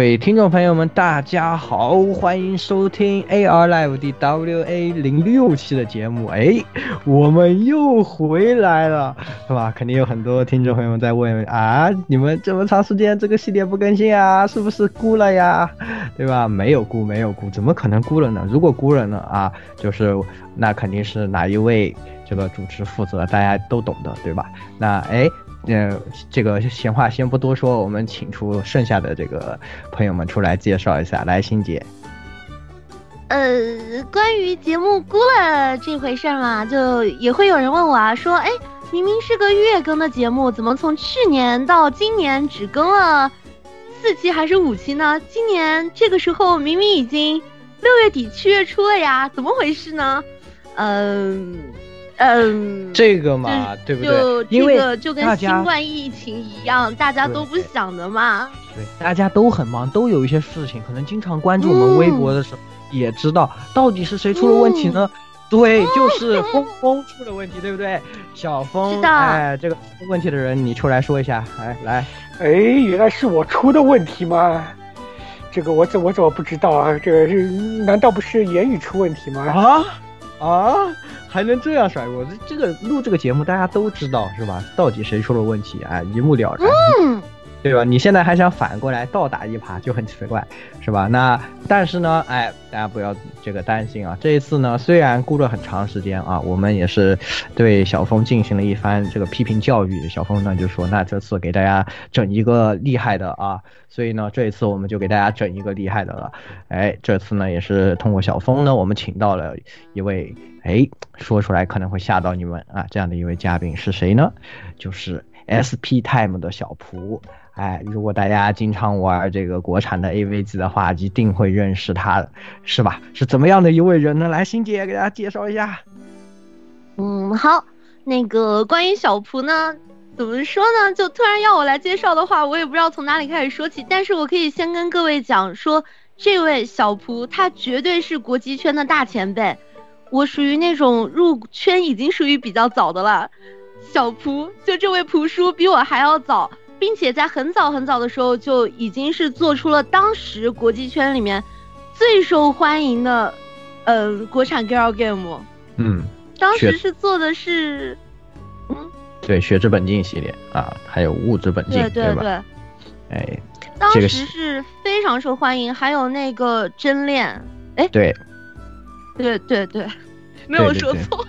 各位听众朋友们，大家好，欢迎收听 AR Live 的 WA 零六期的节目。哎，我们又回来了，是吧？肯定有很多听众朋友们在问啊，你们这么长时间这个系列不更新啊，是不是孤了呀？对吧？没有孤，没有孤，怎么可能孤了呢？如果孤了呢？啊，就是那肯定是哪一位这个主持负责，大家都懂的，对吧？那哎。呃，这个闲话先不多说，我们请出剩下的这个朋友们出来介绍一下。来，欣姐。呃，关于节目估了这回事儿嘛，就也会有人问我啊，说，哎，明明是个月更的节目，怎么从去年到今年只更了四期还是五期呢？今年这个时候明明已经六月底七月初了呀，怎么回事呢？嗯。嗯，这个嘛，对不对？因为就跟新冠疫情一样，大家都不想的嘛。对，大家都很忙，都有一些事情，可能经常关注我们微博的时候，也知道到底是谁出了问题呢？对，就是峰峰出了问题，对不对？小峰，哎，这个出问题的人，你出来说一下，哎来。哎，原来是我出的问题吗？这个我怎我怎么不知道啊？这个是难道不是言语出问题吗？啊？啊，还能这样甩锅？这这个录这个节目，大家都知道是吧？到底谁出了问题？哎，一目了然。对吧？你现在还想反过来倒打一耙，就很奇怪，是吧？那但是呢，哎，大家不要这个担心啊。这一次呢，虽然过了很长时间啊，我们也是对小峰进行了一番这个批评教育。小峰呢就说，那这次给大家整一个厉害的啊，所以呢，这一次我们就给大家整一个厉害的了。哎，这次呢也是通过小峰呢，我们请到了一位，哎，说出来可能会吓到你们啊，这样的一位嘉宾是谁呢？就是 SP Time 的小蒲。哎，如果大家经常玩这个国产的 AV 机的话，一定会认识他的，是吧？是怎么样的一位人呢？来，欣姐给大家介绍一下。嗯，好，那个关于小蒲呢，怎么说呢？就突然要我来介绍的话，我也不知道从哪里开始说起。但是我可以先跟各位讲说，这位小蒲他绝对是国际圈的大前辈，我属于那种入圈已经属于比较早的了。小蒲就这位蒲叔比我还要早。并且在很早很早的时候就已经是做出了当时国际圈里面最受欢迎的，嗯，国产 girl game。嗯，当时是做的是，嗯，对，血之本境系列啊，还有物质本境，对对对。哎，当时是非常受欢迎，还有那个真恋，哎，对，对对对，没有说错，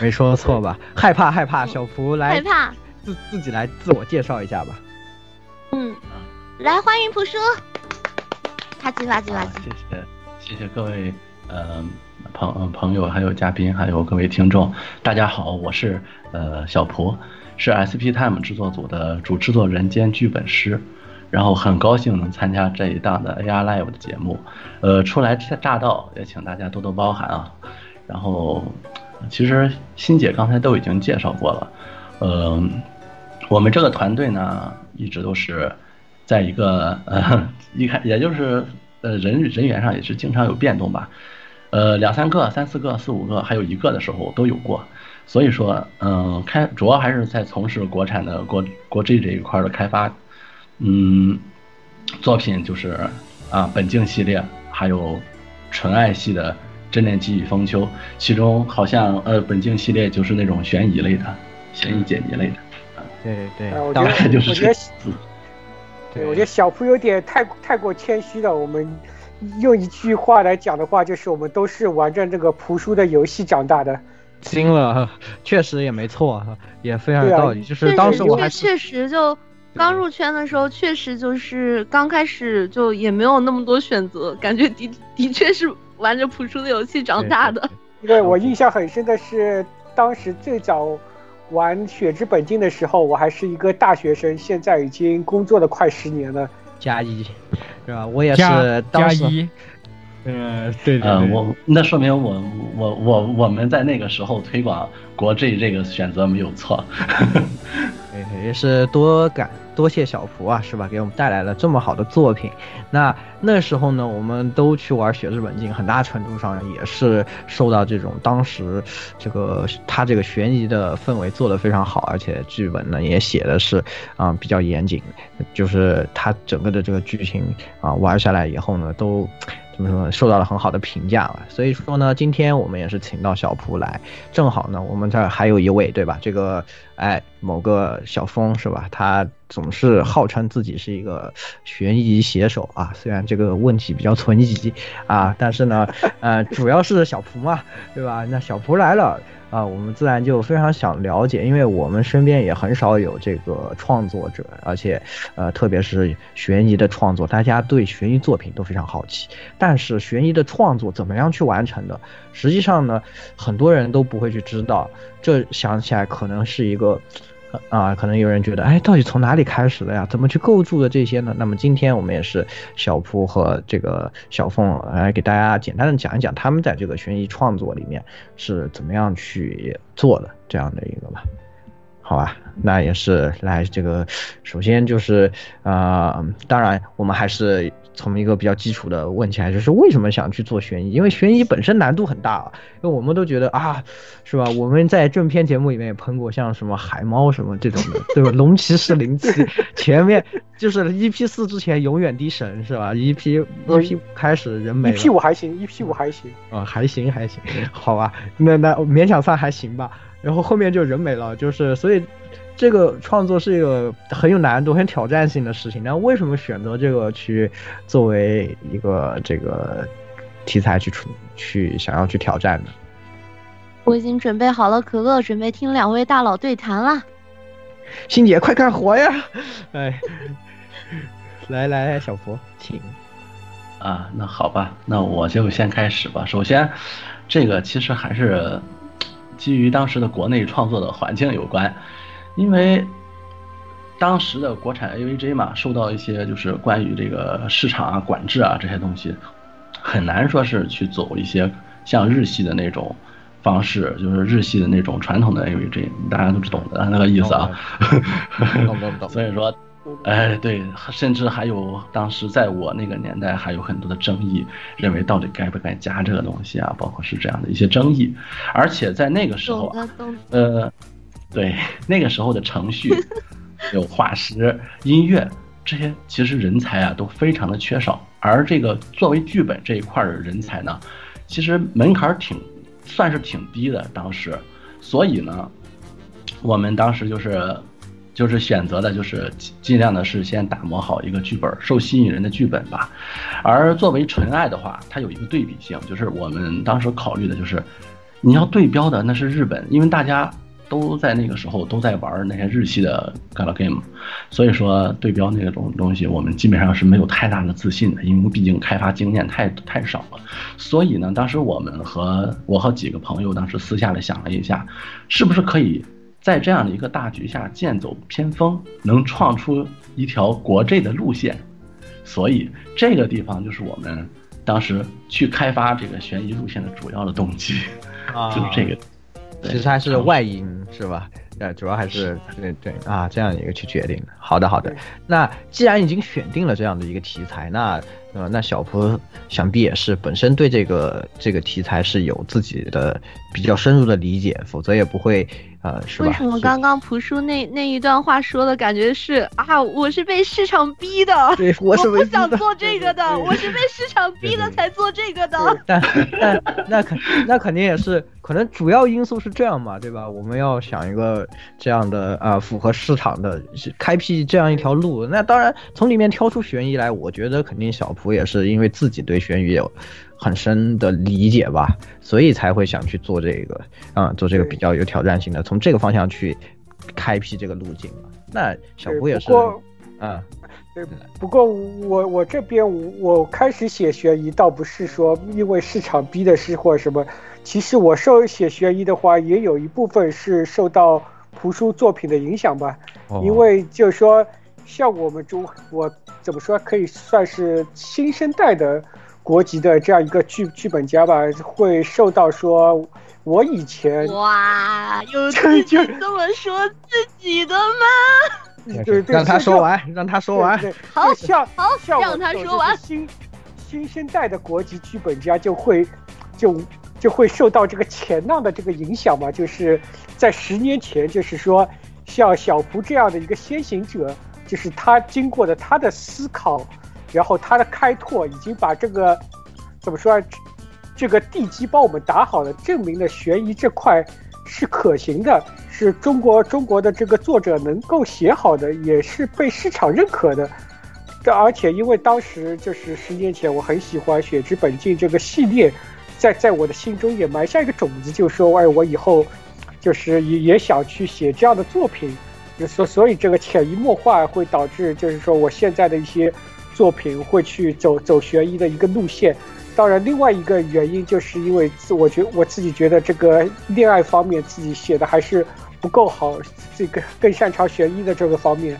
没说错吧？害怕害怕，小福来，害怕。自自己来自我介绍一下吧。嗯，来欢迎朴叔，啪叽啪叽啪叽。谢谢谢谢各位呃朋朋友还有嘉宾还有各位听众，大家好，我是呃小蒲，是 SP Time 制作组的主制作人兼剧本师，然后很高兴能参加这一档的 AR Live 的节目，呃初来乍到也请大家多多包涵啊。然后其实欣姐刚才都已经介绍过了，嗯。我们这个团队呢，一直都是在一个 呃，一开也就是呃人人员上也是经常有变动吧，呃两三个、三四个、四五个，还有一个的时候都有过。所以说，嗯，开主要还是在从事国产的国国 G 这一块的开发，嗯，作品就是啊本境系列，还有纯爱系的真恋记忆风秋，其中好像呃本境系列就是那种悬疑类的，悬疑解谜类的。对对对，当然就是这对，我觉得小蒲有点太太过谦虚了。我们用一句话来讲的话，就是我们都是玩着这个蒲叔的游戏长大的。惊了，确实也没错，也非常有道理。就是当时我还确实就刚入圈的时候，确实就是刚开始就也没有那么多选择，感觉的的确是玩着蒲叔的游戏长大的。因为我印象很深的是，当时最早。玩《血之本境》的时候，我还是一个大学生，现在已经工作了快十年了。加一，是吧？我也是加一。嗯，对对。呃，我那说明我我我我们在那个时候推广国 G 这个选择没有错。也是多感多谢小福啊，是吧？给我们带来了这么好的作品。那那时候呢，我们都去玩《血之本境》，很大程度上也是受到这种当时这个他这个悬疑的氛围做得非常好，而且剧本呢也写的是啊比较严谨，就是他整个的这个剧情啊玩下来以后呢都。怎么说？受到了很好的评价了。所以说呢，今天我们也是请到小蒲来，正好呢，我们这儿还有一位，对吧？这个，哎，某个小峰是吧？他总是号称自己是一个悬疑写手啊，虽然这个问题比较存疑啊，但是呢，呃，主要是小蒲嘛，对吧？那小蒲来了。啊，我们自然就非常想了解，因为我们身边也很少有这个创作者，而且，呃，特别是悬疑的创作，大家对悬疑作品都非常好奇。但是悬疑的创作怎么样去完成的？实际上呢，很多人都不会去知道。这想起来可能是一个。啊，可能有人觉得，哎，到底从哪里开始的呀？怎么去构筑的这些呢？那么今天我们也是小铺和这个小凤来给大家简单的讲一讲他们在这个悬疑创作里面是怎么样去做的这样的一个吧。好吧，那也是来这个，首先就是啊，当然我们还是。从一个比较基础的问起来，就是为什么想去做悬疑？因为悬疑本身难度很大啊。因为我们都觉得啊，是吧？我们在正片节目里面也喷过，像什么海猫什么这种的，对吧？龙骑士零七 前面就是 EP 四之前永远的神是吧？EP EP 开始人没，EP 五还行，EP 五还行啊，还行还行，好吧，那那勉强算还行吧。然后后面就人没了，就是所以。这个创作是一个很有难度、很挑战性的事情。那为什么选择这个去作为一个这个题材去出去想要去挑战呢？我已经准备好了可乐，准备听两位大佬对谈了。欣姐，快干活呀！哎，来来，小佛，请。啊，那好吧，那我就先开始吧。首先，这个其实还是基于当时的国内创作的环境有关。因为当时的国产 AVG 嘛，受到一些就是关于这个市场啊、管制啊这些东西，很难说是去走一些像日系的那种方式，就是日系的那种传统的 AVG，大家都是懂的那个意思啊。懂懂懂。所以说，哎，对，甚至还有当时在我那个年代还有很多的争议，认为到底该不该加这个东西啊，包括是这样的一些争议，而且在那个时候啊，呃。对那个时候的程序，有画师、音乐这些，其实人才啊都非常的缺少。而这个作为剧本这一块的人才呢，其实门槛挺，算是挺低的。当时，所以呢，我们当时就是，就是选择的就是尽量的是先打磨好一个剧本，受吸引人的剧本吧。而作为纯爱的话，它有一个对比性，就是我们当时考虑的就是，你要对标的那是日本，因为大家。都在那个时候都在玩那些日系的 gal game，所以说对标那种东西，我们基本上是没有太大的自信的，因为毕竟开发经验太太少了。所以呢，当时我们和我和几个朋友当时私下里想了一下，是不是可以在这样的一个大局下剑走偏锋，能创出一条国 J 的路线。所以这个地方就是我们当时去开发这个悬疑路线的主要的动机，就是这个。其实还是外因是吧？呃，主要还是对对啊，这样一个去决定的。好的好的，那既然已经选定了这样的一个题材，那呃，那小蒲想必也是本身对这个这个题材是有自己的比较深入的理解，否则也不会。呃，是为什么刚刚朴叔那那一段话说的感觉是啊，我是被市场逼的，对，我是不想做这个的，我是被市场逼的才做这个的。但但那肯那肯定也是，可能主要因素是这样嘛，对吧？我们要想一个这样的啊，符合市场的，开辟这样一条路。那当然从里面挑出悬疑来，我觉得肯定小蒲也是因为自己对悬疑有。很深的理解吧，所以才会想去做这个，啊，做这个比较有挑战性的，从这个方向去开辟这个路径嘛。那小胡也是。不过我我这边我开始写悬疑，倒不是说因为市场逼的是或什么，其实我受写悬疑的话，也有一部分是受到图书作品的影响吧。因为就是说，像我们中，我怎么说可以算是新生代的。国籍的这样一个剧剧本家吧，会受到说，我以前哇，有自己这么说自己的吗？对对，让他说完，让他说完。好，像好，像让他说完。新新生代的国籍剧本家就会就就会受到这个前浪的这个影响嘛，就是在十年前，就是说像小蒲这样的一个先行者，就是他经过的他的思考，然后他的开拓，已经把这个怎么说啊，这个地基帮我们打好了，证明了悬疑这块是可行的。是中国中国的这个作者能够写好的，也是被市场认可的。这而且因为当时就是十年前，我很喜欢《血之本境》这个系列，在在我的心中也埋下一个种子，就说哎，我以后就是也也想去写这样的作品。所所以这个潜移默化会导致，就是说我现在的一些作品会去走走悬疑的一个路线。当然，另外一个原因就是因为自我觉我自己觉得这个恋爱方面自己写的还是。不够好，这个更擅长悬疑的这个方面。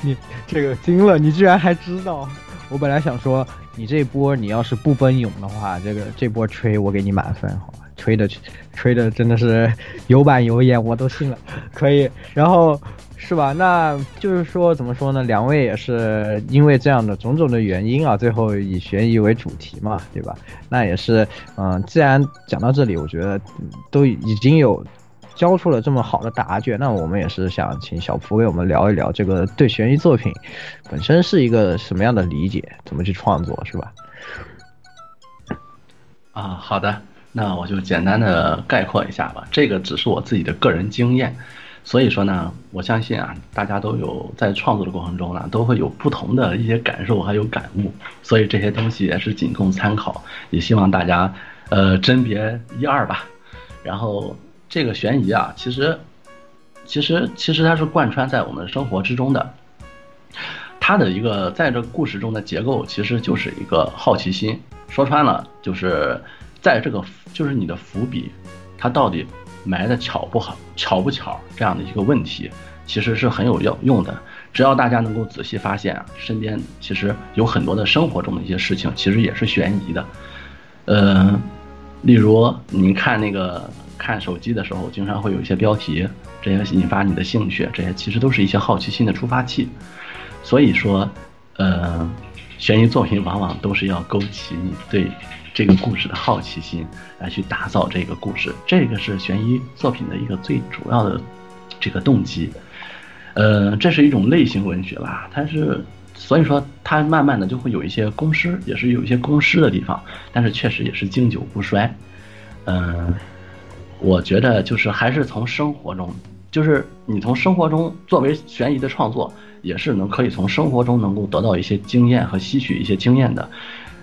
你这个惊了，你居然还知道！我本来想说，你这波你要是不奔涌的话，这个这波吹我给你满分，好吧？吹的吹的真的是有板有眼，我都信了。可以，然后是吧？那就是说怎么说呢？两位也是因为这样的种种的原因啊，最后以悬疑为主题嘛，对吧？那也是，嗯，既然讲到这里，我觉得都已经有。交出了这么好的答卷，那我们也是想请小蒲给我们聊一聊这个对悬疑作品本身是一个什么样的理解，怎么去创作，是吧？啊，好的，那我就简单的概括一下吧。这个只是我自己的个人经验，所以说呢，我相信啊，大家都有在创作的过程中呢，都会有不同的一些感受还有感悟，所以这些东西也是仅供参考，也希望大家呃甄别一二吧，然后。这个悬疑啊，其实，其实，其实它是贯穿在我们生活之中的。它的一个在这故事中的结构，其实就是一个好奇心。说穿了，就是在这个就是你的伏笔，它到底埋的巧不好，巧不巧这样的一个问题，其实是很有用用的。只要大家能够仔细发现啊，身边其实有很多的生活中的一些事情，其实也是悬疑的。嗯，例如你看那个。看手机的时候，经常会有一些标题，这些引发你的兴趣，这些其实都是一些好奇心的触发器。所以说，呃，悬疑作品往往都是要勾起你对这个故事的好奇心，来去打造这个故事。这个是悬疑作品的一个最主要的这个动机。呃，这是一种类型文学吧，它是，所以说它慢慢的就会有一些公式，也是有一些公式的地方，但是确实也是经久不衰。嗯。我觉得就是还是从生活中，就是你从生活中作为悬疑的创作，也是能可以从生活中能够得到一些经验和吸取一些经验的，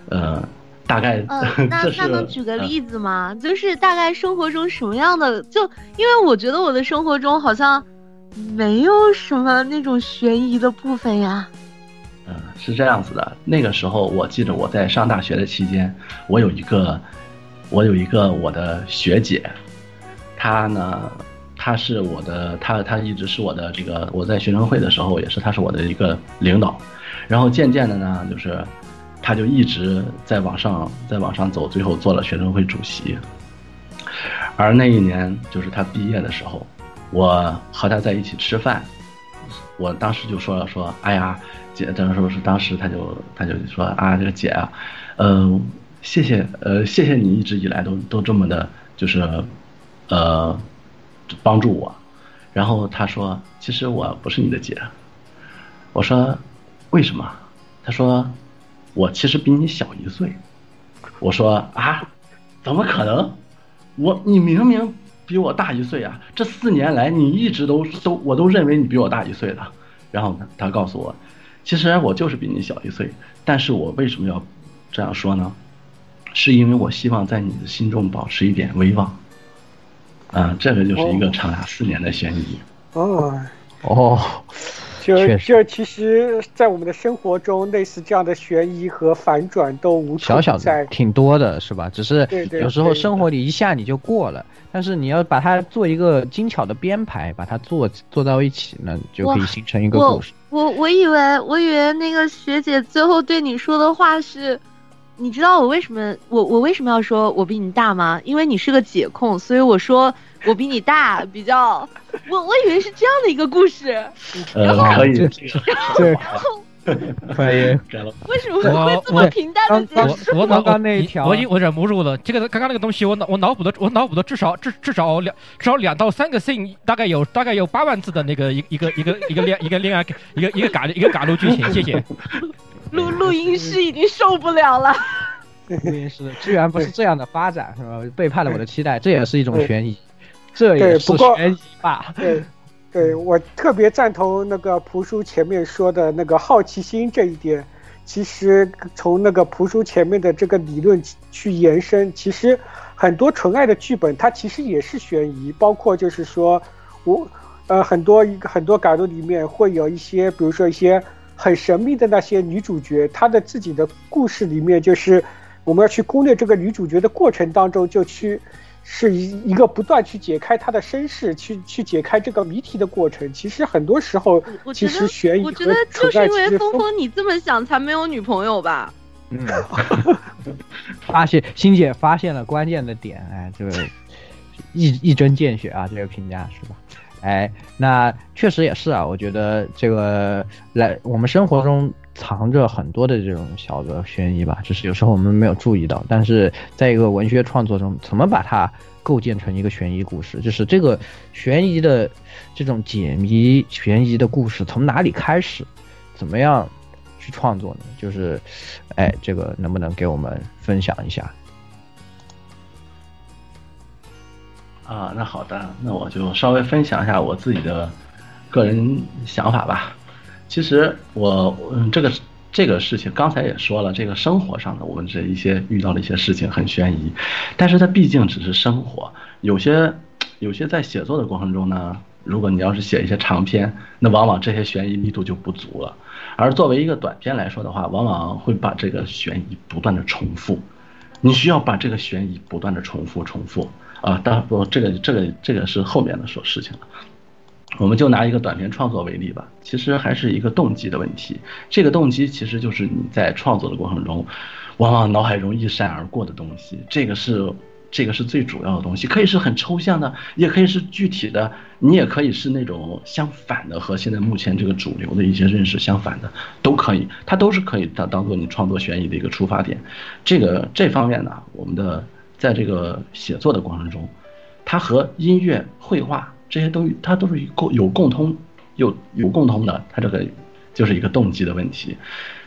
呃，大概。嗯，那那能举个例子吗？就是大概生活中什么样的？就因为我觉得我的生活中好像没有什么那种悬疑的部分呀。嗯，是这样子的。那个时候我记得我在上大学的期间，我有一个，我有一个我的学姐。她呢，她是我的，她她一直是我的这个，我在学生会的时候也是，她是我的一个领导。然后渐渐的呢，就是他就一直在往上，在往上走，最后做了学生会主席。而那一年就是他毕业的时候，我和他在一起吃饭，我当时就说了说，哎呀，姐，当时是当时他就他就说啊，这个姐啊，呃，谢谢呃，谢谢你一直以来都都这么的，就是。呃，帮助我，然后他说：“其实我不是你的姐。”我说：“为什么？”他说：“我其实比你小一岁。”我说：“啊，怎么可能？我你明明比我大一岁啊！这四年来你一直都都我都认为你比我大一岁的。”然后他告诉我：“其实我就是比你小一岁，但是我为什么要这样说呢？是因为我希望在你的心中保持一点威望。”啊，这个就是一个长达四年的悬疑。哦哦，就就其实，在我们的生活中，类似这样的悬疑和反转都无小小的挺多的，是吧？只是有时候生活里一下你就过了，但是你要把它做一个精巧的编排，把它做做到一起，呢就可以形成一个故事。我我以为我以为那个学姐最后对你说的话是。你知道我为什么我我为什么要说我比你大吗？因为你是个解控，所以我说我比你大比较我我以为是这样的一个故事，呃，可以，然后可以。为什么会这么平淡的结束？我刚刚那一条，我已我忍不住了。这个刚刚那个东西，我脑我脑补的，我脑补的至少至至少两至少两到三个 scene，大概有大概有八万字的那个一一个一个一个恋一个恋爱一个一个嘎一个嘎路剧情。谢谢。录录音师已经受不了了。录音师居然不是这样的发展，是吧？背叛了我的期待，这也是一种悬疑，这也是悬疑吧？对，对我特别赞同那个蒲叔前面说的那个好奇心这一点。其实从那个蒲叔前面的这个理论去延伸，其实很多纯爱的剧本它其实也是悬疑，包括就是说我呃很多一个很多感动里面会有一些，比如说一些很神秘的那些女主角，她的自己的故事里面就是。我们要去攻略这个女主角的过程当中，就去是一一个不断去解开他的身世，去去解开这个谜题的过程。其实很多时候，其实悬疑我觉得就是因为峰峰你这么想，才没有女朋友吧？嗯，发现欣姐发现了关键的点，哎，这个一一针见血啊，这个评价是吧？哎，那确实也是啊，我觉得这个来我们生活中。藏着很多的这种小的悬疑吧，就是有时候我们没有注意到。但是在一个文学创作中，怎么把它构建成一个悬疑故事？就是这个悬疑的这种解谜、悬疑的故事从哪里开始？怎么样去创作呢？就是，哎，这个能不能给我们分享一下？啊，那好的，那我就稍微分享一下我自己的个人想法吧。其实我嗯，这个这个事情刚才也说了，这个生活上的我们这一些遇到的一些事情很悬疑，但是它毕竟只是生活，有些有些在写作的过程中呢，如果你要是写一些长篇，那往往这些悬疑密度就不足了，而作为一个短篇来说的话，往往会把这个悬疑不断的重复，你需要把这个悬疑不断的重复重复。啊，当然不这个这个这个是后面的说事情了。我们就拿一个短片创作为例吧，其实还是一个动机的问题。这个动机其实就是你在创作的过程中，往往脑海中一闪而过的东西。这个是这个是最主要的东西，可以是很抽象的，也可以是具体的，你也可以是那种相反的，和现在目前这个主流的一些认识相反的，都可以，它都是可以当当做你创作悬疑的一个出发点。这个这方面呢，我们的在这个写作的过程中，它和音乐、绘画。这些都它都是共有共通，有有共通的，它这个就是一个动机的问题。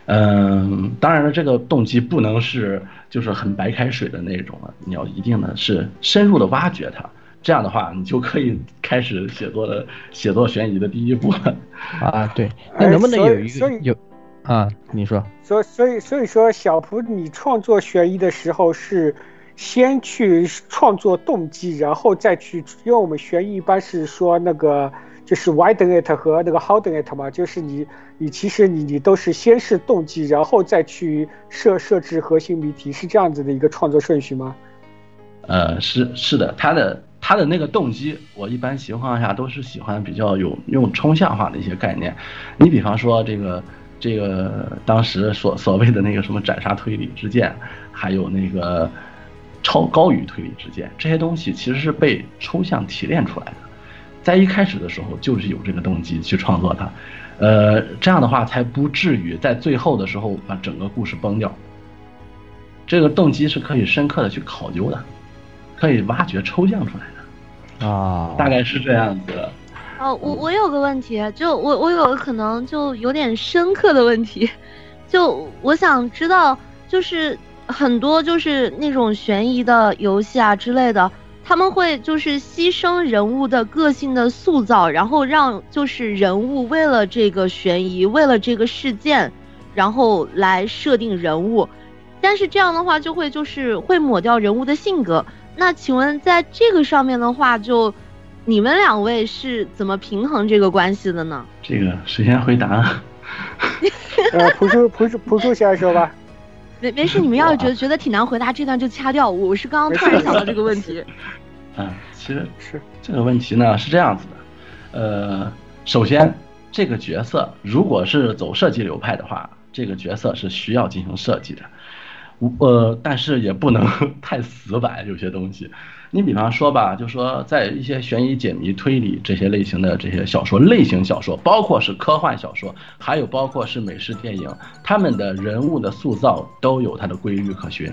嗯，当然了，这个动机不能是就是很白开水的那种了，你要一定的是深入的挖掘它，这样的话你就可以开始写作的写作悬疑的第一步了。啊，对，那能不能有一个有啊？你说，所所以所以说小蒲，你创作悬疑的时候是。先去创作动机，然后再去，因为我们悬疑一般是说那个就是 why d it 和那个 how d it 嘛，就是你你其实你你都是先是动机，然后再去设设置核心谜题，是这样子的一个创作顺序吗？呃，是是的，他的他的那个动机，我一般情况下都是喜欢比较有用抽象化的一些概念，你比方说这个这个当时所所谓的那个什么斩杀推理之剑，还有那个。超高于推理之间，这些东西其实是被抽象提炼出来的，在一开始的时候就是有这个动机去创作它，呃，这样的话才不至于在最后的时候把整个故事崩掉。这个动机是可以深刻的去考究的，可以挖掘抽象出来的，啊，大概是这样子。哦，我我有个问题，就我我有个可能就有点深刻的问题，就我想知道就是。很多就是那种悬疑的游戏啊之类的，他们会就是牺牲人物的个性的塑造，然后让就是人物为了这个悬疑，为了这个事件，然后来设定人物，但是这样的话就会就是会抹掉人物的性格。那请问在这个上面的话，就你们两位是怎么平衡这个关系的呢？这个谁先回答？呃，朴树朴树朴树先说吧。没没事，你们要是觉得 觉得挺难回答，这段就掐掉。我是刚刚突然想到这个问题。嗯，其实是这个问题呢是这样子的，呃，首先这个角色如果是走设计流派的话，这个角色是需要进行设计的，呃，但是也不能 太死板，有些东西，你比方说吧，就说在一些悬疑、解谜、推理这些类型的这些小说，类型小说，包括是科幻小说，还有包括是美式电影，他们的人物的塑造都有它的规律可循。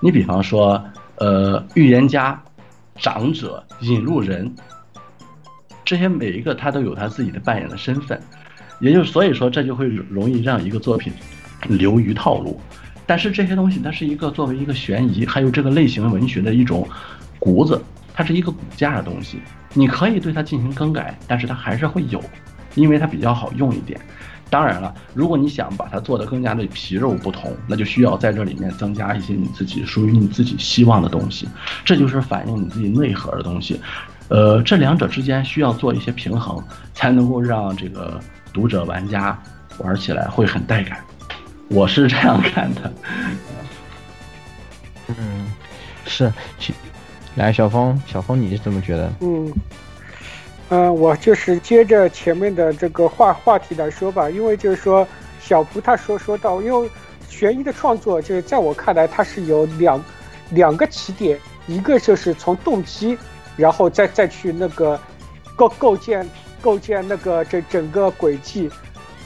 你比方说，呃，预言家、长者、引路人，这些每一个他都有他自己的扮演的身份，也就所以说这就会容易让一个作品流于套路。但是这些东西它是一个作为一个悬疑，还有这个类型文学的一种骨子，它是一个骨架的东西。你可以对它进行更改，但是它还是会有，因为它比较好用一点。当然了，如果你想把它做得更加的皮肉不同，那就需要在这里面增加一些你自己属于你自己希望的东西，这就是反映你自己内核的东西。呃，这两者之间需要做一些平衡，才能够让这个读者玩家玩起来会很带感。我是这样看的。嗯，是，来，小峰，小峰，你是怎么觉得？嗯。嗯，我就是接着前面的这个话话题来说吧，因为就是说小蒲他说说到，因为悬疑的创作，就是在我看来，它是有两两个起点，一个就是从动机，然后再再去那个构构建构建那个这整个轨迹，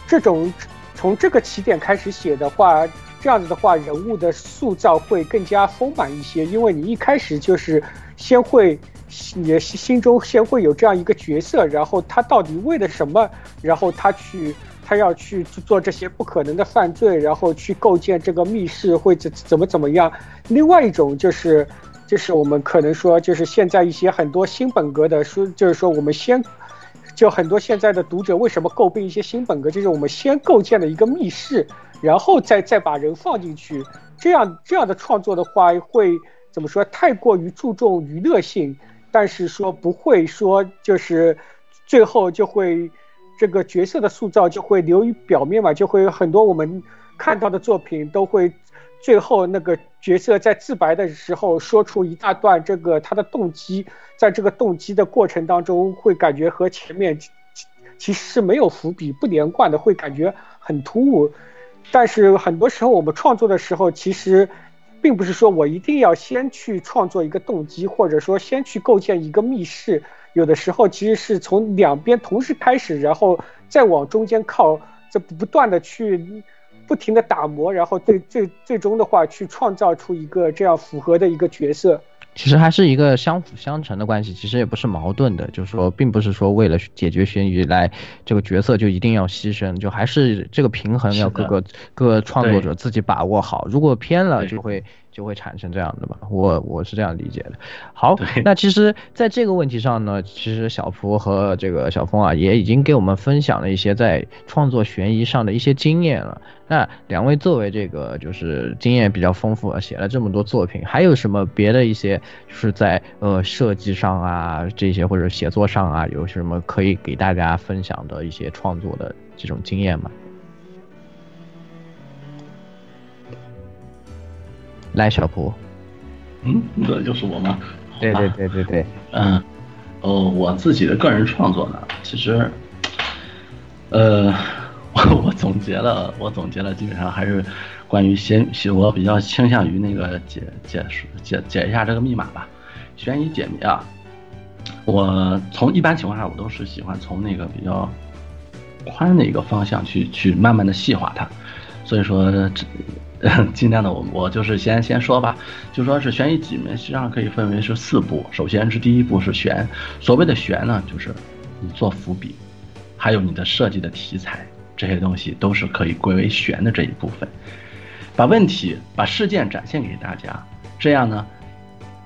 这种从这个起点开始写的话，这样子的话，人物的塑造会更加丰满一些，因为你一开始就是先会。你的心心中先会有这样一个角色，然后他到底为了什么？然后他去，他要去做这些不可能的犯罪，然后去构建这个密室会怎怎么怎么样？另外一种就是，就是我们可能说，就是现在一些很多新本格的书，就是说我们先，就很多现在的读者为什么诟病一些新本格？就是我们先构建了一个密室，然后再再把人放进去，这样这样的创作的话，会怎么说？太过于注重娱乐性。但是说不会说，就是最后就会这个角色的塑造就会流于表面嘛，就会很多我们看到的作品都会最后那个角色在自白的时候说出一大段这个他的动机，在这个动机的过程当中会感觉和前面其实是没有伏笔、不连贯的，会感觉很突兀。但是很多时候我们创作的时候，其实。并不是说我一定要先去创作一个动机，或者说先去构建一个密室。有的时候其实是从两边同时开始，然后再往中间靠，这不断的去不停的打磨，然后最最最终的话去创造出一个这样符合的一个角色。其实还是一个相辅相成的关系，其实也不是矛盾的，就是说，并不是说为了解决悬疑来这个角色就一定要牺牲，就还是这个平衡要各个各个创作者自己把握好，如果偏了就会。就会产生这样的吧，我我是这样理解的。好，那其实在这个问题上呢，其实小蒲和这个小峰啊，也已经给我们分享了一些在创作悬疑上的一些经验了。那两位作为这个就是经验比较丰富，写了这么多作品，还有什么别的一些就是在呃设计上啊这些或者写作上啊，有什么可以给大家分享的一些创作的这种经验吗？来，小蒲，嗯，这就是我吗？对对对对对，嗯，哦，我自己的个人创作呢，其实，呃，我 我总结了，我总结了，基本上还是关于先，我比较倾向于那个解解解解一下这个密码吧，悬疑解谜啊，我从一般情况下，我都是喜欢从那个比较宽的一个方向去去慢慢的细化它，所以说这。尽量的，我我就是先先说吧，就说是悬疑解谜，实际上可以分为是四步。首先是第一步是悬，所谓的悬呢，就是你做伏笔，还有你的设计的题材，这些东西都是可以归为悬的这一部分。把问题、把事件展现给大家，这样呢，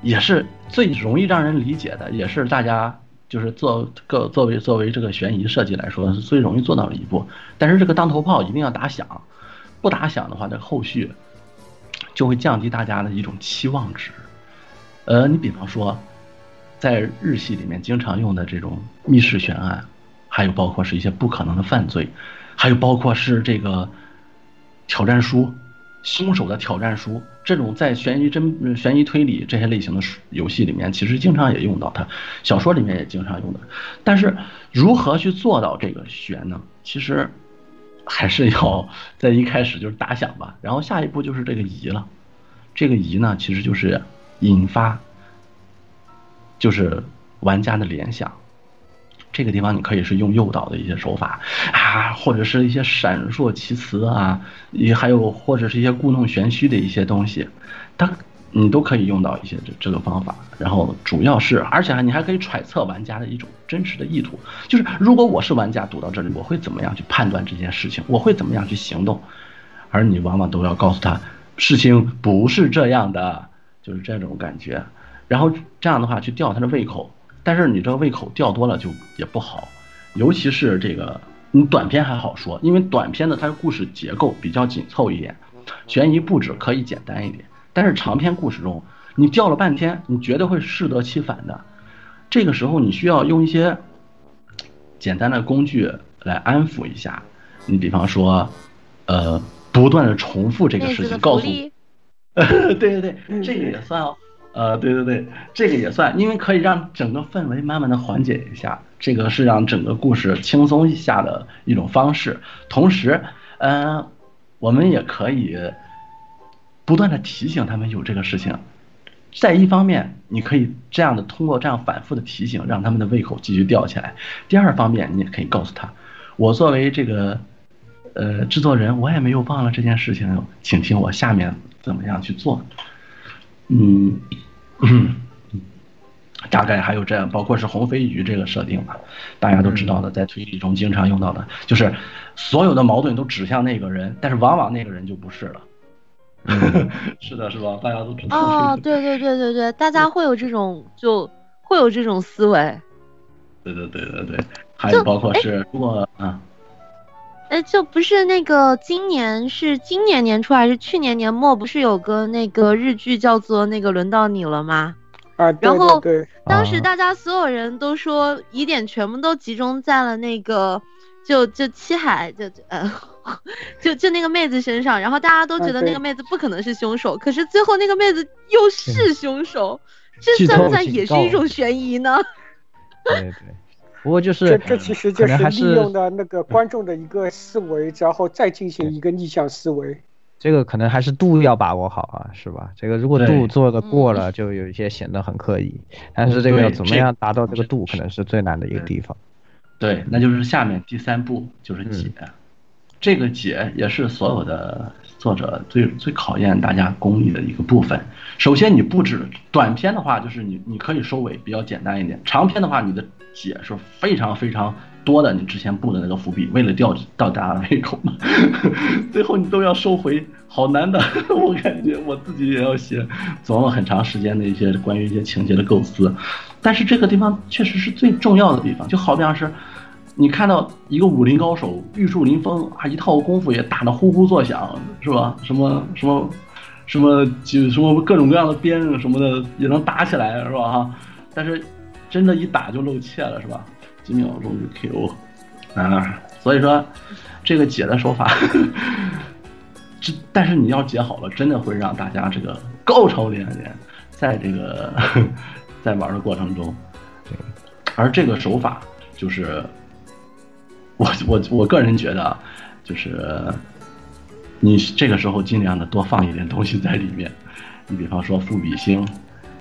也是最容易让人理解的，也是大家就是做个作为作为这个悬疑设计来说是最容易做到的一步。但是这个当头炮一定要打响。不打响的话，这后续就会降低大家的一种期望值。呃，你比方说，在日系里面经常用的这种密室悬案，还有包括是一些不可能的犯罪，还有包括是这个挑战书、凶手的挑战书，这种在悬疑侦、悬疑推理这些类型的书游戏里面，其实经常也用到它，小说里面也经常用的。但是如何去做到这个悬呢？其实。还是要 在一开始就是打响吧，然后下一步就是这个疑了。这个疑呢，其实就是引发就是玩家的联想。这个地方你可以是用诱导的一些手法啊，或者是一些闪烁其词啊，也还有或者是一些故弄玄虚的一些东西，它你都可以用到一些这这个方法。然后主要是，而且你还可以揣测玩家的一种真实的意图，就是如果我是玩家读到这里，我会怎么样去判断这件事情，我会怎么样去行动，而你往往都要告诉他，事情不是这样的，就是这种感觉，然后这样的话去吊他的胃口。但是你这个胃口吊多了就也不好，尤其是这个你短片还好说，因为短片的它的故事结构比较紧凑一点，悬疑布置可以简单一点。但是长篇故事中你掉了半天，你绝对会适得其反的。这个时候你需要用一些简单的工具来安抚一下。你比方说，呃，不断的重复这个事情，告诉，对对对，这个也算哦。呃，对对对，这个也算，因为可以让整个氛围慢慢的缓解一下，这个是让整个故事轻松一下的一种方式。同时，嗯，我们也可以不断的提醒他们有这个事情。在一方面，你可以这样的通过这样反复的提醒，让他们的胃口继续吊起来。第二方面，你也可以告诉他，我作为这个呃制作人，我也没有忘了这件事情，请听我下面怎么样去做。嗯，大概还有这样，包括是红飞鱼这个设定吧，大家都知道的，在推理中经常用到的，就是所有的矛盾都指向那个人，但是往往那个人就不是了。是的，是吧？大家都知道。哦，对对对对对，大家会有这种，就会有这种思维。对对对对对，还有包括是如果啊。哎，就不是那个今年是今年年初还是去年年末，不是有个那个日剧叫做那个轮到你了吗？啊，然后对，当时大家所有人都说疑点全部都集中在了那个就就七海就呃 就就那个妹子身上，然后大家都觉得那个妹子不可能是凶手，可是最后那个妹子又是凶手，这算不算也是一种悬疑呢？对对。不过就是这，这其实就是利用的那个观众的一个思维，然后再进行一个逆向思维。这个可能还是度要把握好啊，是吧？这个如果度做的过了，就有一些显得很刻意。但是这个要怎么样达到这个度，可能是最难的一个地方。对，那就是下面第三步就是解，这个解也是所有的作者最最考验大家功力的一个部分。首先，你布置短篇的话，就是你你可以收尾比较简单一点；长篇的话，你的。解是非常非常多的，你之前布的那个伏笔，为了吊吊大家胃口嘛，最后你都要收回，好难的，我感觉我自己也要写，琢磨很长时间的一些关于一些情节的构思，但是这个地方确实是最重要的地方，就好比像是你看到一个武林高手玉树临风啊，一套功夫也打得呼呼作响，是吧？什么什么什么就什么各种各样的鞭什么的也能打起来，是吧？哈，但是。真的，一打就露怯了，是吧？几秒钟就 KO，啊，所以说这个解的手法，这但是你要解好了，真的会让大家这个高潮连连，在这个 在玩的过程中，而这个手法就是我我我个人觉得啊，就是你这个时候尽量的多放一点东西在里面，你比方说赋比星。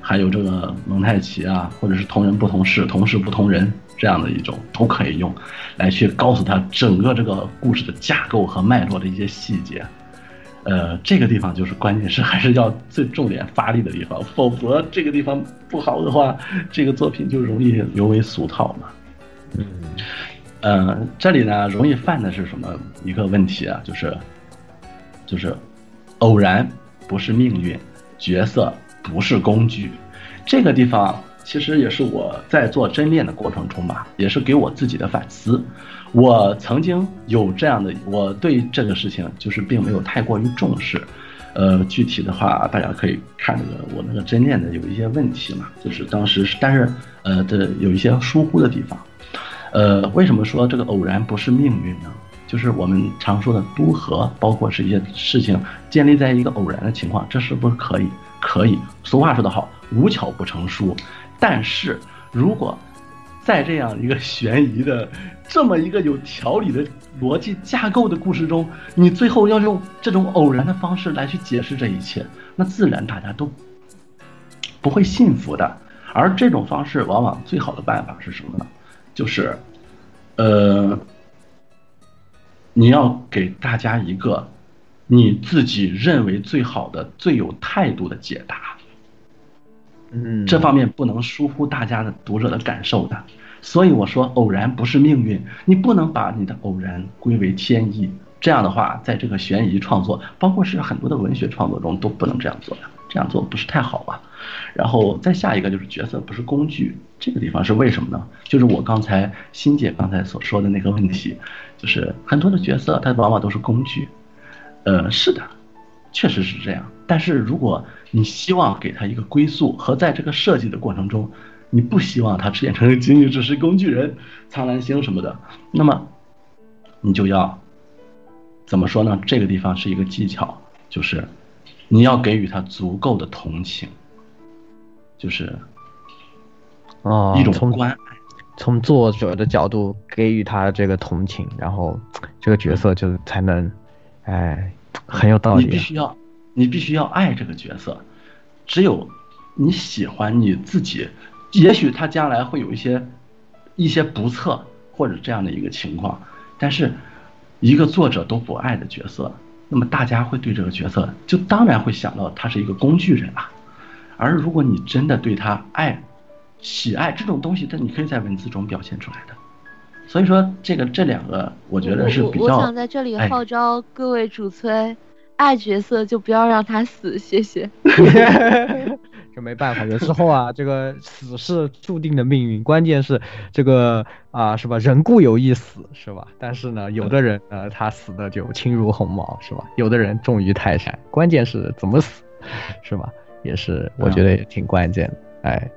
还有这个蒙太奇啊，或者是同人不同事，同事不同人这样的一种都可以用，来去告诉他整个这个故事的架构和脉络的一些细节。呃，这个地方就是关键是还是要最重点发力的地方，否则这个地方不好的话，这个作品就容易流为俗套嘛。嗯，呃，这里呢容易犯的是什么一个问题啊？就是就是偶然不是命运，角色。不是工具，这个地方其实也是我在做真练的过程中吧，也是给我自己的反思。我曾经有这样的，我对这个事情就是并没有太过于重视。呃，具体的话，大家可以看这个我那个真练的有一些问题嘛，就是当时，但是呃的有一些疏忽的地方。呃，为什么说这个偶然不是命运呢？就是我们常说的都合，包括是一些事情建立在一个偶然的情况，这是不是可以？可以，俗话说得好，无巧不成书。但是，如果在这样一个悬疑的、这么一个有条理的逻辑架构的故事中，你最后要用这种偶然的方式来去解释这一切，那自然大家都不会信服的。而这种方式往往最好的办法是什么呢？就是，呃，你要给大家一个你自己认为最好的、最有态度的解答。嗯，这方面不能疏忽大家的读者的感受的。所以我说，偶然不是命运，你不能把你的偶然归为天意。这样的话，在这个悬疑创作，包括是很多的文学创作中，都不能这样做的。这样做不是太好吧？然后再下一个就是角色不是工具，这个地方是为什么呢？就是我刚才欣姐刚才所说的那个问题，就是很多的角色它往往都是工具。呃，是的，确实是这样。但是如果你希望给他一个归宿，和在这个设计的过程中。你不希望他变成仅仅只是工具人、苍蓝星什么的，那么你就要怎么说呢？这个地方是一个技巧，就是你要给予他足够的同情，就是啊一种关爱，从作者的角度给予他这个同情，然后这个角色就才能哎很有道理。你必须要，你必须要爱这个角色，只有你喜欢你自己。也许他将来会有一些一些不测或者这样的一个情况，但是一个作者都不爱的角色，那么大家会对这个角色就当然会想到他是一个工具人啊。而如果你真的对他爱、喜爱这种东西，这你可以在文字中表现出来的。所以说，这个这两个我觉得是比较。我想在这里号召各位主催，爱角色就不要让他死，谢谢。这没办法，有时候啊，这个死是注定的命运。关键是这个啊，是吧？人固有一死，是吧？但是呢，有的人呢，他死的就轻如鸿毛，是吧？有的人重于泰山。关键是怎么死，是吧？也是我觉得也挺关键的。哎，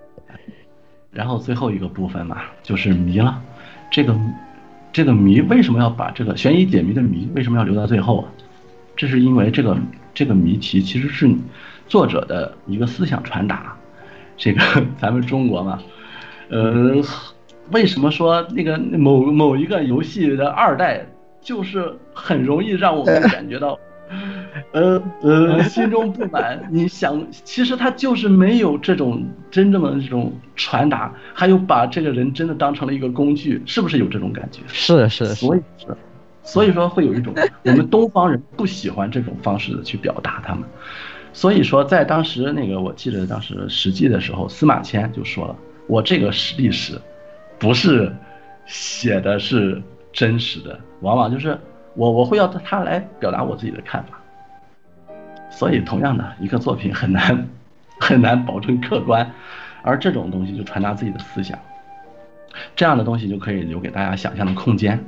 然后最后一个部分嘛，就是谜了。这个这个谜为什么要把这个悬疑解谜的谜为什么要留到最后啊？这是因为这个这个谜题其实是。作者的一个思想传达，这个 咱们中国嘛，呃，为什么说那个某某一个游戏的二代就是很容易让我们感觉到，呃呃，心中不满？你想，其实他就是没有这种真正的这种传达，还有把这个人真的当成了一个工具，是不是有这种感觉？是是，所以是，所以说会有一种我们东方人不喜欢这种方式的去表达他们。所以说，在当时那个，我记得当时《史记》的时候，司马迁就说了：“我这个史历史，不是写的是真实的，往往就是我我会要他来表达我自己的看法。”所以，同样的一个作品很难很难保证客观，而这种东西就传达自己的思想，这样的东西就可以留给大家想象的空间。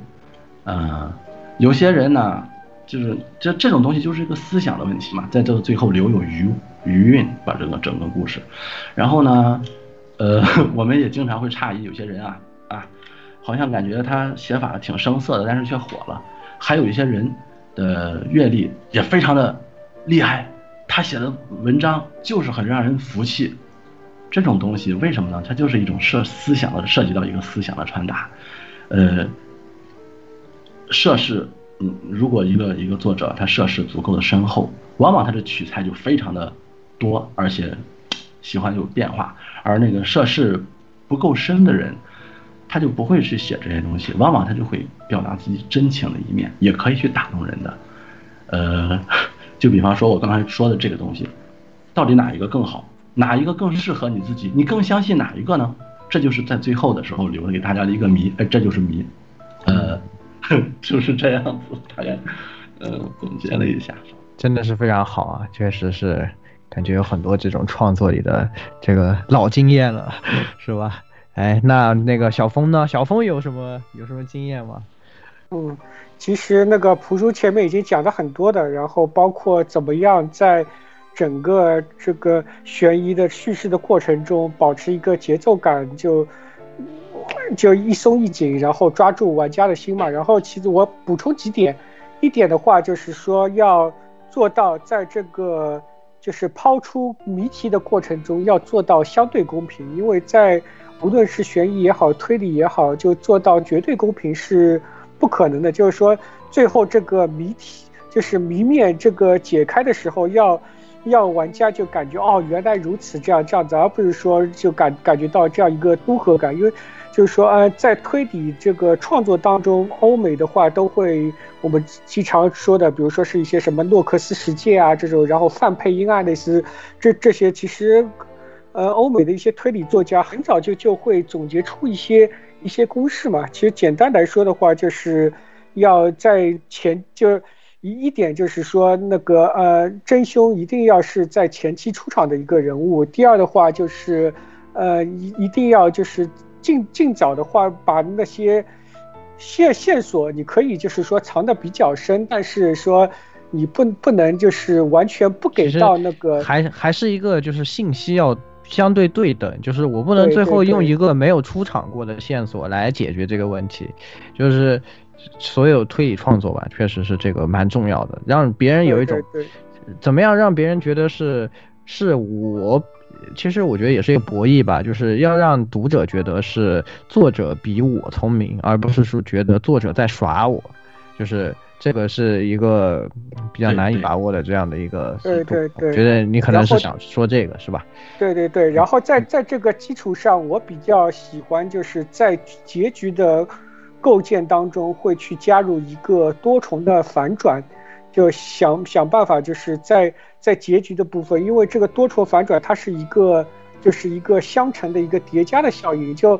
嗯，有些人呢。就是这这种东西就是一个思想的问题嘛，在这个最后留有余余韵，把这个整个故事。然后呢，呃，我们也经常会诧异，有些人啊啊，好像感觉他写法挺生涩的，但是却火了。还有一些人的阅历也非常的厉害，他写的文章就是很让人服气。这种东西为什么呢？它就是一种涉思想的，涉及到一个思想的传达，呃，涉事。嗯，如果一个一个作者他涉世足够的深厚，往往他的取材就非常的多，而且喜欢有变化。而那个涉世不够深的人，他就不会去写这些东西，往往他就会表达自己真情的一面，也可以去打动人的。呃，就比方说我刚才说的这个东西，到底哪一个更好，哪一个更适合你自己，你更相信哪一个呢？这就是在最后的时候留了给大家的一个谜，哎，这就是谜，呃。就是这样子，大概，嗯，总结了一下，真的是非常好啊，确实是，感觉有很多这种创作里的这个老经验了，是吧？哎，那那个小峰呢？小峰有什么有什么经验吗？嗯，其实那个蒲叔前面已经讲了很多的，然后包括怎么样在整个这个悬疑的叙事的过程中保持一个节奏感，就。就一松一紧，然后抓住玩家的心嘛。然后其实我补充几点，一点的话就是说要做到在这个就是抛出谜题的过程中要做到相对公平，因为在无论是悬疑也好，推理也好，就做到绝对公平是不可能的。就是说最后这个谜题就是谜面这个解开的时候要让玩家就感觉哦，原来如此这样这样子，而不是说就感感觉到这样一个都合感，因为就是说呃，在推理这个创作当中，欧美的话都会我们经常说的，比如说是一些什么诺克斯世界啊这种，然后范佩因啊类似这这些，其实呃，欧美的一些推理作家很早就就会总结出一些一些公式嘛。其实简单来说的话，就是要在前就。一一点就是说，那个呃，真凶一定要是在前期出场的一个人物。第二的话就是，呃，一一定要就是尽尽早的话，把那些线线索，你可以就是说藏的比较深，但是说你不不能就是完全不给到那个，还还是一个就是信息要相对对等，就是我不能最后用一个没有出场过的线索来解决这个问题，就是。所有推理创作吧，确实是这个蛮重要的，让别人有一种怎么样让别人觉得是是我，其实我觉得也是一个博弈吧，就是要让读者觉得是作者比我聪明，而不是说觉得作者在耍我，就是这个是一个比较难以把握的这样的一个。对对对，觉得你可能是想说这个是吧？对对对，然后在在这个基础上，我比较喜欢就是在结局的。构建当中会去加入一个多重的反转，就想想办法，就是在在结局的部分，因为这个多重反转它是一个就是一个相乘的一个叠加的效应，就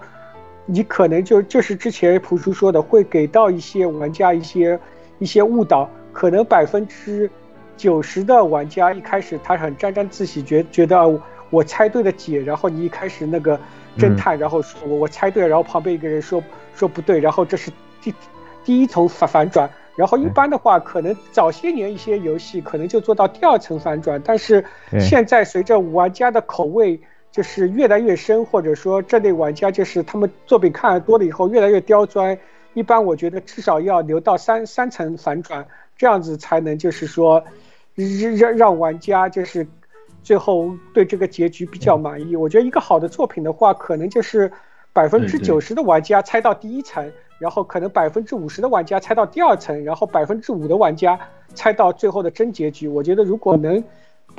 你可能就就是之前朴叔说的，会给到一些玩家一些一些误导，可能百分之九十的玩家一开始他很沾沾自喜，觉觉得我猜对了解，然后你一开始那个侦探，然后说我我猜对了，然后旁边一个人说。说不对，然后这是第第一层反反转，然后一般的话，可能早些年一些游戏可能就做到第二层反转，但是现在随着玩家的口味就是越来越深，或者说这类玩家就是他们作品看的多了以后越来越刁钻，一般我觉得至少要留到三三层反转，这样子才能就是说让让玩家就是最后对这个结局比较满意。我觉得一个好的作品的话，可能就是。百分之九十的玩家猜到第一层，然后可能百分之五十的玩家猜到第二层，然后百分之五的玩家猜到最后的真结局。我觉得如果能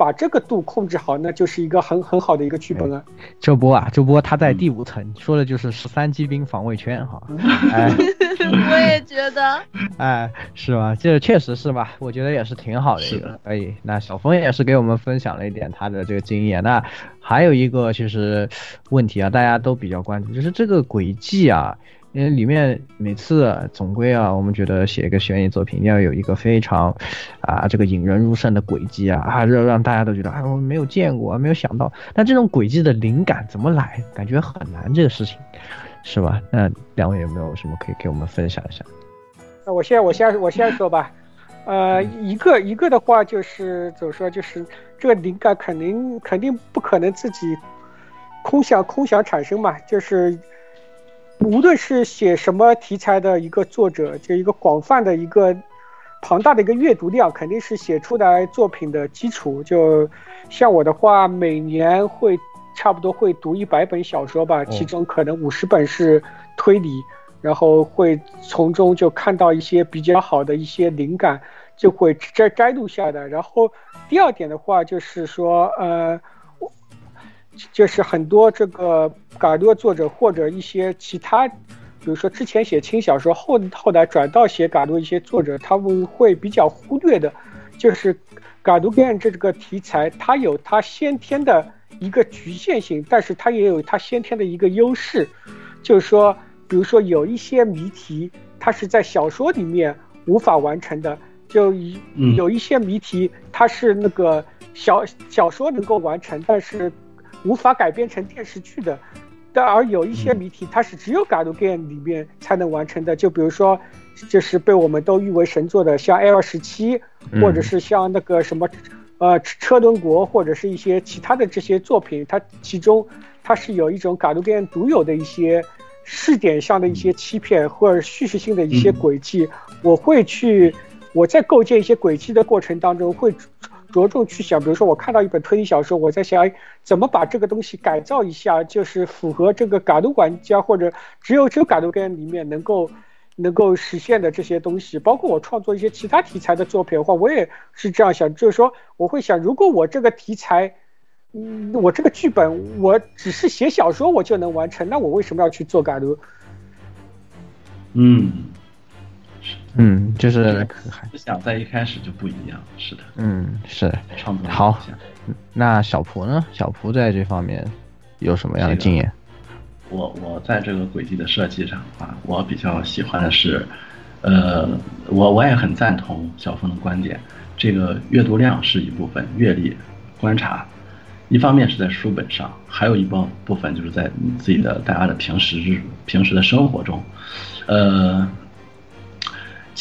把这个度控制好，那就是一个很很好的一个剧本了。这波啊，这波他在第五层，说的就是十三机兵防卫圈哈。我也觉得。哎，是吧？这确实是吧？我觉得也是挺好的一个。可以，那小峰也是给我们分享了一点他的这个经验。那还有一个其实问题啊，大家都比较关注，就是这个轨迹啊。因为里面每次总归啊，我们觉得写一个悬疑作品，一定要有一个非常，啊，这个引人入胜的轨迹啊，啊，让让大家都觉得啊，我没有见过，没有想到。那这种轨迹的灵感怎么来？感觉很难，这个事情，是吧？那两位有没有什么可以给我们分享一下？那我先我先我先说吧，呃，一个一个的话就是怎么说？就是这个灵感肯定肯定不可能自己空想空想产生嘛，就是。无论是写什么题材的一个作者，就一个广泛的一个庞大的一个阅读量，肯定是写出来作品的基础。就像我的话，每年会差不多会读一百本小说吧，其中可能五十本是推理，然后会从中就看到一些比较好的一些灵感，就会摘摘录下来。然后第二点的话，就是说，呃。就是很多这个嘎多作者或者一些其他，比如说之前写轻小说后后来转到写嘎多一些作者，他们会比较忽略的，就是嘎多变这个题材，它有它先天的一个局限性，但是它也有它先天的一个优势，就是说，比如说有一些谜题，它是在小说里面无法完成的，就有一些谜题，它是那个小小说能够完成，但是。无法改编成电视剧的，但而有一些谜题，它是只有《g a l Game》里面才能完成的。就比如说，就是被我们都誉为神作的，像《L 十七》，或者是像那个什么，呃，车轮国，或者是一些其他的这些作品，它其中它是有一种《g a l Game》独有的一些试点上的一些欺骗，或者叙事性的一些轨迹。我会去，我在构建一些轨迹的过程当中会。着重去想，比如说我看到一本推理小说，我在想，怎么把这个东西改造一下，就是符合这个嘎鲁玩家或者只有只有嘎鲁根里面能够能够实现的这些东西，包括我创作一些其他题材的作品的话，我也是这样想，就是说我会想，如果我这个题材，嗯，我这个剧本我只是写小说我就能完成，那我为什么要去做改录？嗯，嗯，就是想在一开始就不一样，是的，嗯，是创作好。那小蒲呢？小蒲在这方面有什么样的经验？我我在这个轨迹的设计上啊，我比较喜欢的是，呃，我我也很赞同小峰的观点。这个阅读量是一部分，阅历、观察，一方面是在书本上，还有一部部分就是在你自己的大家的平时日平时的生活中。呃，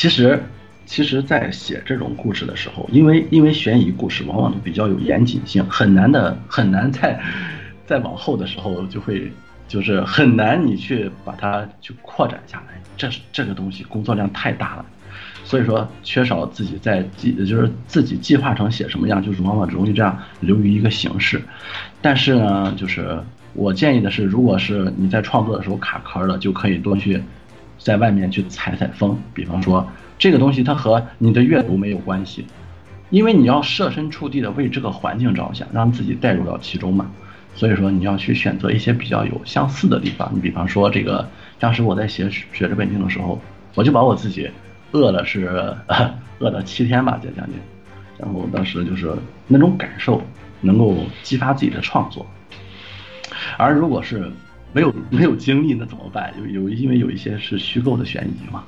其实其实，在写这种故事的时候，因为因为悬疑故事往往都比较有严谨性，很难的很难在再往后的时候就会。就是很难，你去把它去扩展下来，这是这个东西工作量太大了，所以说缺少自己在计，就是自己计划成写什么样，就是往往容易这样流于一个形式。但是呢，就是我建议的是，如果是你在创作的时候卡壳了，就可以多去在外面去采采风。比方说，这个东西它和你的阅读没有关系，因为你要设身处地的为这个环境着想，让自己带入到其中嘛。所以说你要去选择一些比较有相似的地方，你比方说这个，当时我在写《雪之本境》的时候，我就把我自己饿了是 饿了七天吧，将近，然后当时就是那种感受能够激发自己的创作。而如果是没有没有经历，那怎么办？有有因为有一些是虚构的悬疑嘛，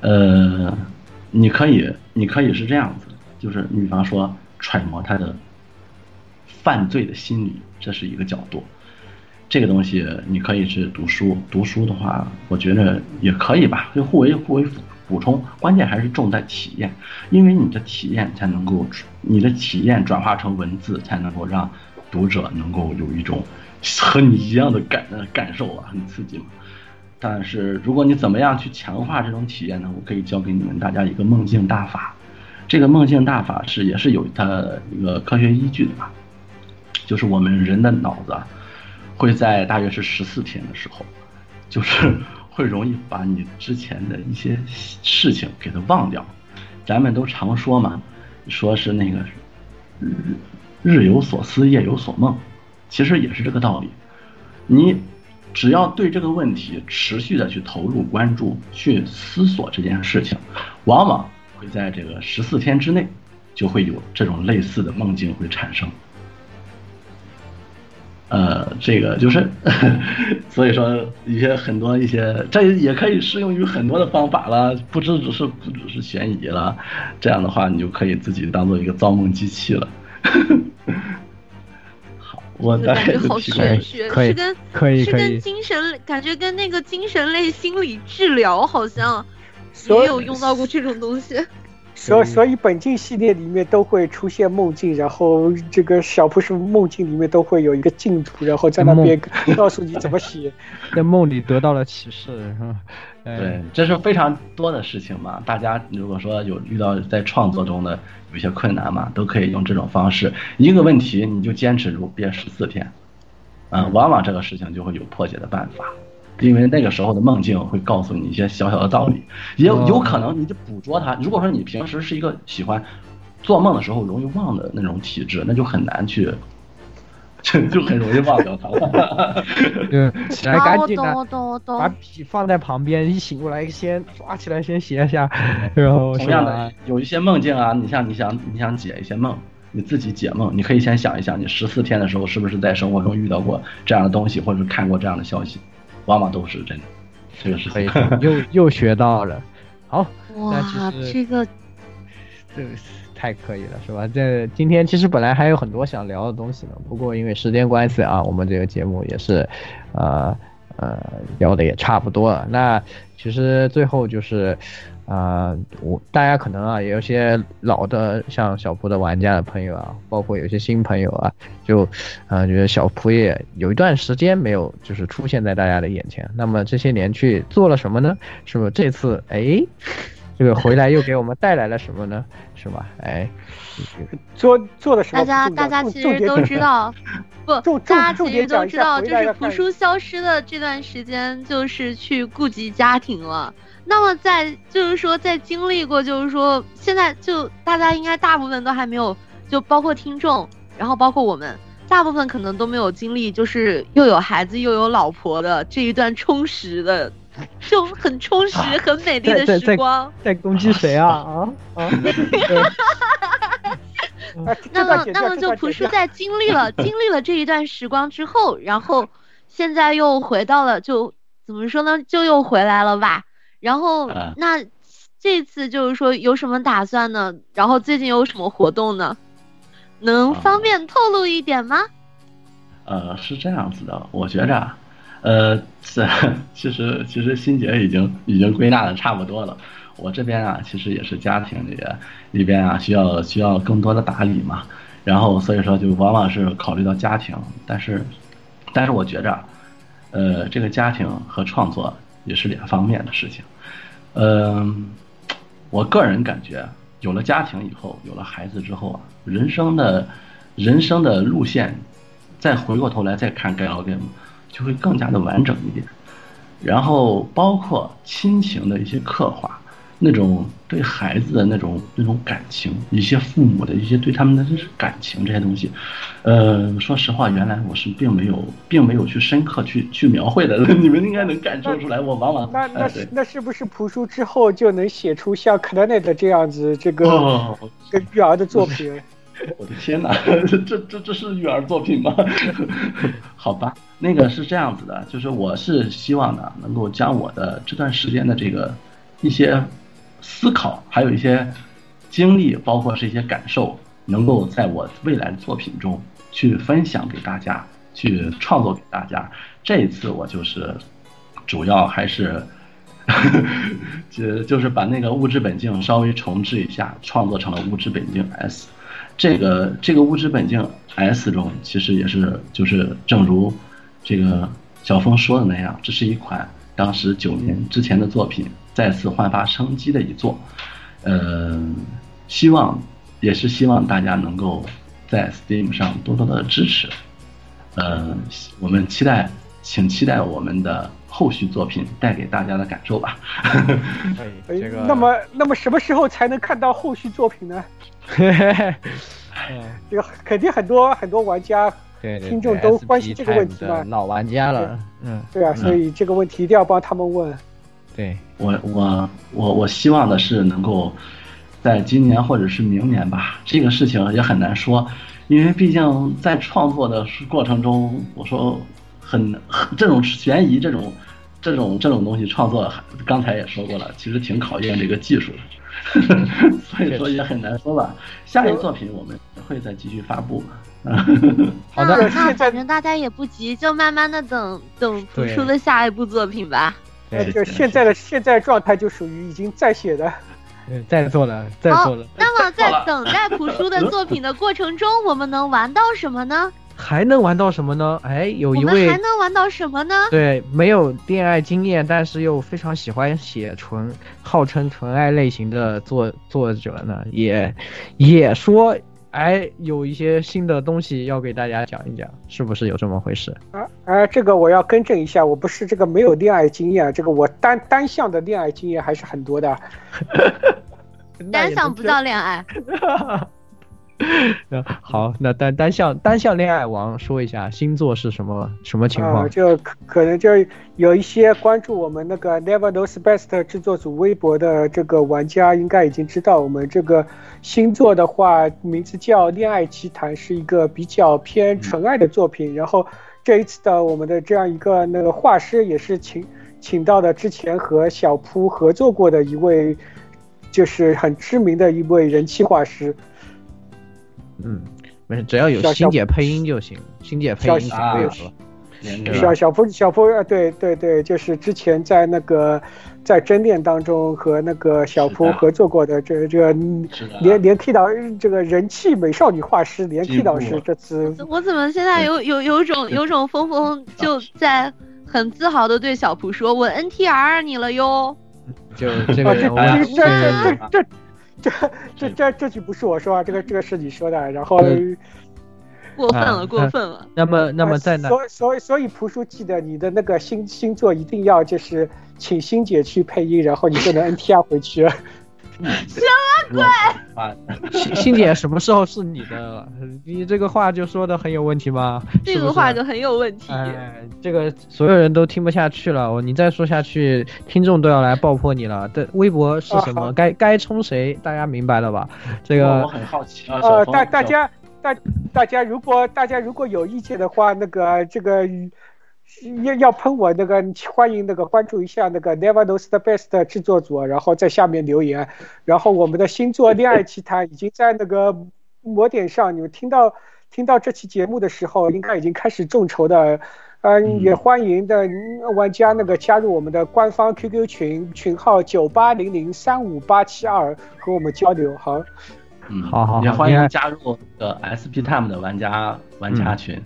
呃，你可以你可以是这样子，就是你比方说揣摩他的犯罪的心理。这是一个角度，这个东西你可以是读书，读书的话，我觉得也可以吧，就互为互为补充，关键还是重在体验，因为你的体验才能够，你的体验转化成文字，才能够让读者能够有一种和你一样的感感受啊，很刺激嘛。但是如果你怎么样去强化这种体验呢？我可以教给你们大家一个梦境大法，这个梦境大法是也是有它一个科学依据的吧。就是我们人的脑子，会在大约是十四天的时候，就是会容易把你之前的一些事情给它忘掉。咱们都常说嘛，说是那个日日有所思，夜有所梦，其实也是这个道理。你只要对这个问题持续的去投入关注，去思索这件事情，往往会在这个十四天之内，就会有这种类似的梦境会产生。呃，这个就是，所以说一些很多一些，这也可以适用于很多的方法了，不只只是不只是悬疑了，这样的话你就可以自己当做一个造梦机器了。好，我大概好玄学，是跟可以是跟精神感觉跟那个精神类心理治疗好像也有用到过这种东西。所所以本境系列里面都会出现梦境，然后这个小布什梦境里面都会有一个净土，然后在那边告诉你怎么写，在梦里得到了启示，是吧？对，这是非常多的事情嘛。大家如果说有遇到在创作中的有些困难嘛，都可以用这种方式，一个问题你就坚持住憋十四天，嗯，往往这个事情就会有破解的办法。因为那个时候的梦境会告诉你一些小小的道理，也有有可能你就捕捉它。如果说你平时是一个喜欢做梦的时候容易忘的那种体质，那就很难去，就 就很容易忘掉它。嗯，起来赶紧的，把笔放在旁边，一醒过来先抓起来先写一下。然后同样的，有一些梦境啊，你像你想你想解一些梦，你自己解梦，你可以先想一想，你十四天的时候是不是在生活中遇到过这样的东西，或者是看过这样的消息。往往都是真的，这个是可以，又又学到了。好，哇，这个这个太可以了，是吧？这今天其实本来还有很多想聊的东西呢，不过因为时间关系啊，我们这个节目也是，呃呃，聊的也差不多了。那其实最后就是。啊，我大家可能啊，也有些老的像小蒲的玩家的朋友啊，包括有些新朋友啊，就啊觉得小蒲也有一段时间没有就是出现在大家的眼前。那么这些年去做了什么呢？是不是这次哎，这个回来又给我们带来了什么呢？是吧？哎，做做的什么？大家大家其实都知道，不，大家其实都知道，就是蒲叔消失的这段时间，就是去顾及家庭了。那么在就是说在经历过就是说现在就大家应该大部分都还没有，就包括听众，然后包括我们，大部分可能都没有经历，就是又有孩子又有老婆的这一段充实的，就很充实、很美丽的时光。在攻击谁啊？啊啊！那么，那么就朴树在经历了 经历了这一段时光之后，然后现在又回到了，就怎么说呢？就又回来了吧。然后，那这次就是说有什么打算呢？然后最近有什么活动呢？能方便透露一点吗？呃，是这样子的，我觉着，呃，其实其实心姐已经已经归纳的差不多了。我这边啊，其实也是家庭里里边啊，需要需要更多的打理嘛，然后所以说就往往是考虑到家庭，但是，但是我觉着，呃，这个家庭和创作也是两方面的事情，嗯，我个人感觉，有了家庭以后，有了孩子之后啊，人生的，人生的路线，再回过头来再看《盖楼 game》，就会更加的完整一点，然后包括亲情的一些刻画。那种对孩子的那种那种感情，一些父母的一些对他们的就是感情这些东西，呃，说实话，原来我是并没有并没有去深刻去去描绘的，你们应该能感受出来。我往往那那是那是不是朴树之后就能写出像克莱内的这样子这个跟育儿的作品？我的天哪，这这这是育儿作品吗？好吧，那个是这样子的，就是我是希望呢，能够将我的这段时间的这个一些。思考，还有一些经历，包括是一些感受，能够在我未来的作品中去分享给大家，去创作给大家。这一次我就是主要还是，就就是把那个物质本境稍微重置一下，创作成了物质本境 S。这个这个物质本境 S 中，其实也是就是正如这个小峰说的那样，这是一款当时九年之前的作品。再次焕发生机的一作，嗯，希望也是希望大家能够在 Steam 上多多的支持，嗯，我们期待，请期待我们的后续作品带给大家的感受吧。哎，那么那么什么时候才能看到后续作品呢？这个肯定很多很多玩家、听众都关心这个问题嘛。老玩家了，嗯，对啊，所以这个问题一定要帮他们问。对我，我我我希望的是能够，在今年或者是明年吧。这个事情也很难说，因为毕竟在创作的过程中，我说很这种悬疑这种这种这种东西创作，刚才也说过了，其实挺考验这个技术的，所以说也很难说吧。下一作品我们会再继续发布。好的，那反正大家也不急，就慢慢的等等朴树的下一部作品吧。那就现在的现在状态就属于已经在写的，嗯在做了，在做了。那么在等待朴树的作品的过程中，我们能玩到什么呢？还能玩到什么呢？哎，有一位还能玩到什么呢？对，没有恋爱经验，但是又非常喜欢写纯，号称纯爱类型的作作者呢，也也说。哎，有一些新的东西要给大家讲一讲，是不是有这么回事？啊啊，这个我要更正一下，我不是这个没有恋爱经验，这个我单单向的恋爱经验还是很多的。单向不叫恋爱。好，那单单向单向恋爱王说一下星座是什么什么情况？就可可能就有一些关注我们那个 Never Knows Best 制作组微博的这个玩家应该已经知道，我们这个星座的话名字叫《恋爱奇谈》，是一个比较偏纯爱的作品。然后这一次的我们的这样一个那个画师也是请请到的之前和小扑合作过的一位，就是很知名的一位人气画师。嗯，没事，只要有欣姐配音就行。欣姐配音可以了。小小夫小夫，呃，对对对，就是之前在那个在真恋当中和那个小夫合作过的，这这个连连 K 导这个人气美少女画师连 K 导师这次。我怎么现在有有有种有种峰峰就在很自豪的对小蒲说：“我 NTR 你了哟。”就这个这这这这这这这这句不是我说啊，这个这个是你说的。然后，过分了，过分了。那么，那么在哪？所所以所以，朴书记得你的那个星星座一定要就是请欣姐去配音，然后你就能 NTR 回去。什么鬼？欣欣姐什么时候是你的？你这个话就说的很有问题吗？这个话就很有问题。哎，这个所有人都听不下去了。你再说下去，听众都要来爆破你了。这微博是什么？该该冲谁？大家明白了吧？这个我很好奇啊。呃，大大家大大家如果大家如果有意见的话，那个这个。要要喷我那个，欢迎那个关注一下那个 Never Knows the Best 制作组，然后在下面留言。然后我们的星座恋爱奇谈已经在那个魔点上，你们听到听到这期节目的时候，应该已经开始众筹的。嗯，也欢迎的玩家那个加入我们的官方 QQ 群，群号九八零零三五八七二，和我们交流。好，嗯，好好，也欢迎加入的 SP Time 的玩家玩家群。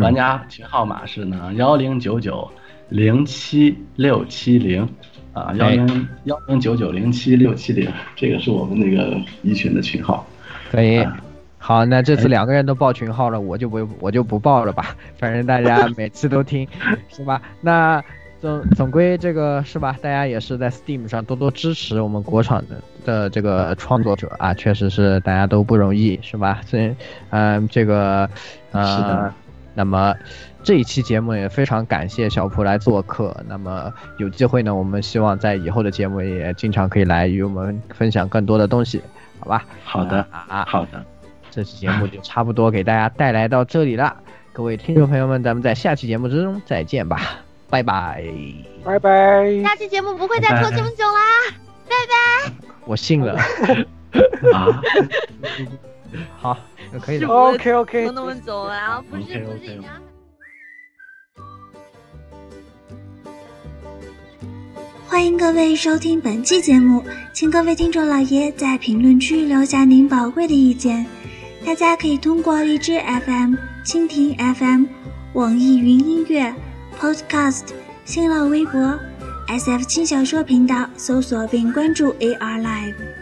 玩家群号码是呢幺零九九零七六七零啊幺零幺零九九零七六七零，这个是我们那个一群的群号。可以，好，那这次两个人都报群号了，我就不我就不报了吧，反正大家 每次都听，是吧？那总总归这个是吧？大家也是在 Steam 上多多支持我们国产的的这个创作者啊，确实是大家都不容易，是吧？这嗯，这个呃。那么，这一期节目也非常感谢小蒲来做客。那么有机会呢，我们希望在以后的节目也经常可以来与我们分享更多的东西，好吧？好的啊，好的。这期节目就差不多给大家带来到这里了，各位听众朋友们，咱们在下期节目之中再见吧，拜拜，拜拜。下期节目不会再拖这么久啦，拜拜。我信了。啊。好。可以 OK OK，那么久了，不是不是。欢迎各位收听本期节目，请各位听众老爷在评论区留下您宝贵的意见。大家可以通过荔枝 FM、蜻蜓 FM、网易云音乐、Podcast、新浪微博、SF 轻小说频道搜索并关注 AR Live。